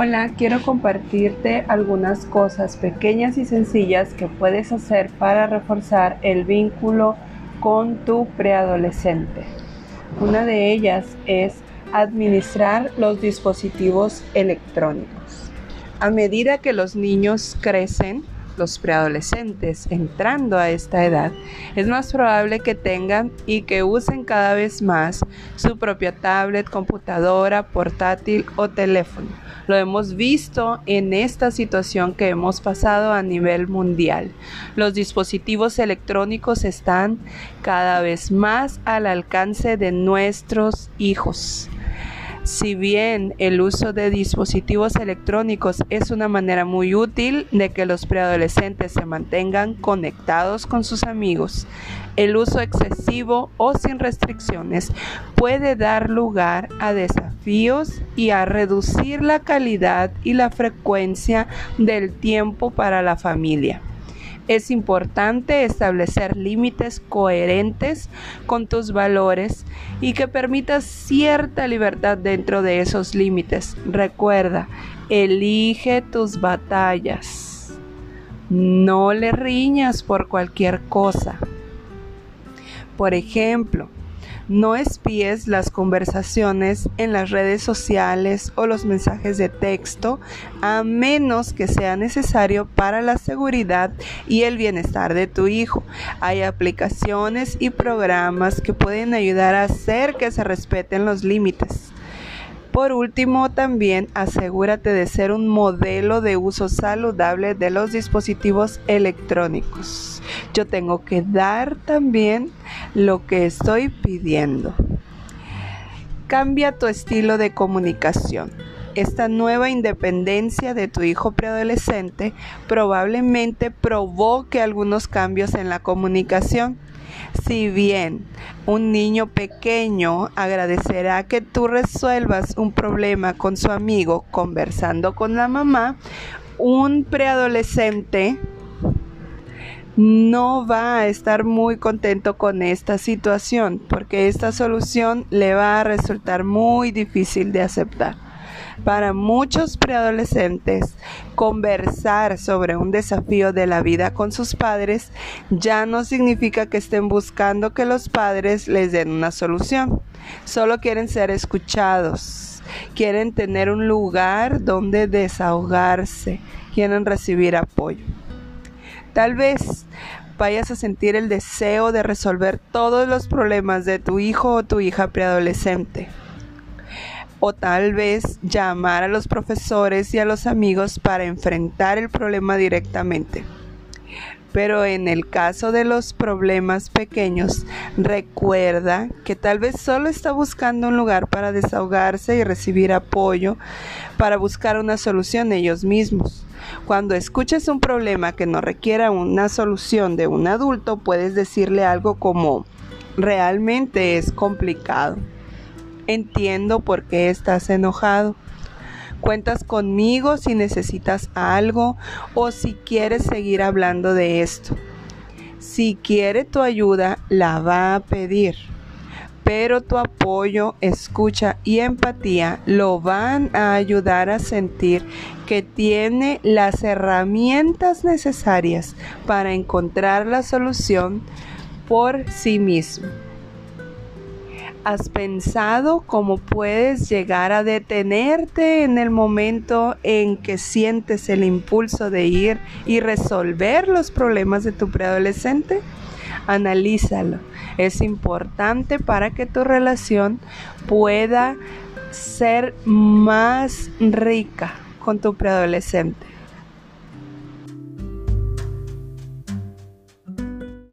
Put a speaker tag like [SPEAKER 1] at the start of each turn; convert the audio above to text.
[SPEAKER 1] Hola, quiero compartirte algunas cosas pequeñas y sencillas que puedes hacer para reforzar el vínculo con tu preadolescente. Una de ellas es administrar los dispositivos electrónicos. A medida que los niños crecen, los preadolescentes entrando a esta edad, es más probable que tengan y que usen cada vez más su propia tablet, computadora, portátil o teléfono. Lo hemos visto en esta situación que hemos pasado a nivel mundial. Los dispositivos electrónicos están cada vez más al alcance de nuestros hijos. Si bien el uso de dispositivos electrónicos es una manera muy útil de que los preadolescentes se mantengan conectados con sus amigos, el uso excesivo o sin restricciones puede dar lugar a desafíos y a reducir la calidad y la frecuencia del tiempo para la familia. Es importante establecer límites coherentes con tus valores y que permitas cierta libertad dentro de esos límites. Recuerda, elige tus batallas. No le riñas por cualquier cosa. Por ejemplo, no espíes las conversaciones en las redes sociales o los mensajes de texto a menos que sea necesario para la seguridad y el bienestar de tu hijo. Hay aplicaciones y programas que pueden ayudar a hacer que se respeten los límites. Por último, también asegúrate de ser un modelo de uso saludable de los dispositivos electrónicos. Yo tengo que dar también lo que estoy pidiendo. Cambia tu estilo de comunicación. Esta nueva independencia de tu hijo preadolescente probablemente provoque algunos cambios en la comunicación si bien un niño pequeño agradecerá que tú resuelvas un problema con su amigo conversando con la mamá, un preadolescente no va a estar muy contento con esta situación porque esta solución le va a resultar muy difícil de aceptar. Para muchos preadolescentes, conversar sobre un desafío de la vida con sus padres ya no significa que estén buscando que los padres les den una solución. Solo quieren ser escuchados, quieren tener un lugar donde desahogarse, quieren recibir apoyo. Tal vez vayas a sentir el deseo de resolver todos los problemas de tu hijo o tu hija preadolescente o tal vez llamar a los profesores y a los amigos para enfrentar el problema directamente. Pero en el caso de los problemas pequeños, recuerda que tal vez solo está buscando un lugar para desahogarse y recibir apoyo para buscar una solución ellos mismos. Cuando escuches un problema que no requiera una solución de un adulto, puedes decirle algo como, realmente es complicado Entiendo por qué estás enojado. Cuentas conmigo si necesitas algo o si quieres seguir hablando de esto. Si quiere tu ayuda, la va a pedir. Pero tu apoyo, escucha y empatía lo van a ayudar a sentir que tiene las herramientas necesarias para encontrar la solución por sí mismo. ¿Has pensado cómo puedes llegar a detenerte en el momento en que sientes el impulso de ir y resolver los problemas de tu preadolescente? Analízalo. Es importante para que tu relación pueda ser más rica con tu preadolescente.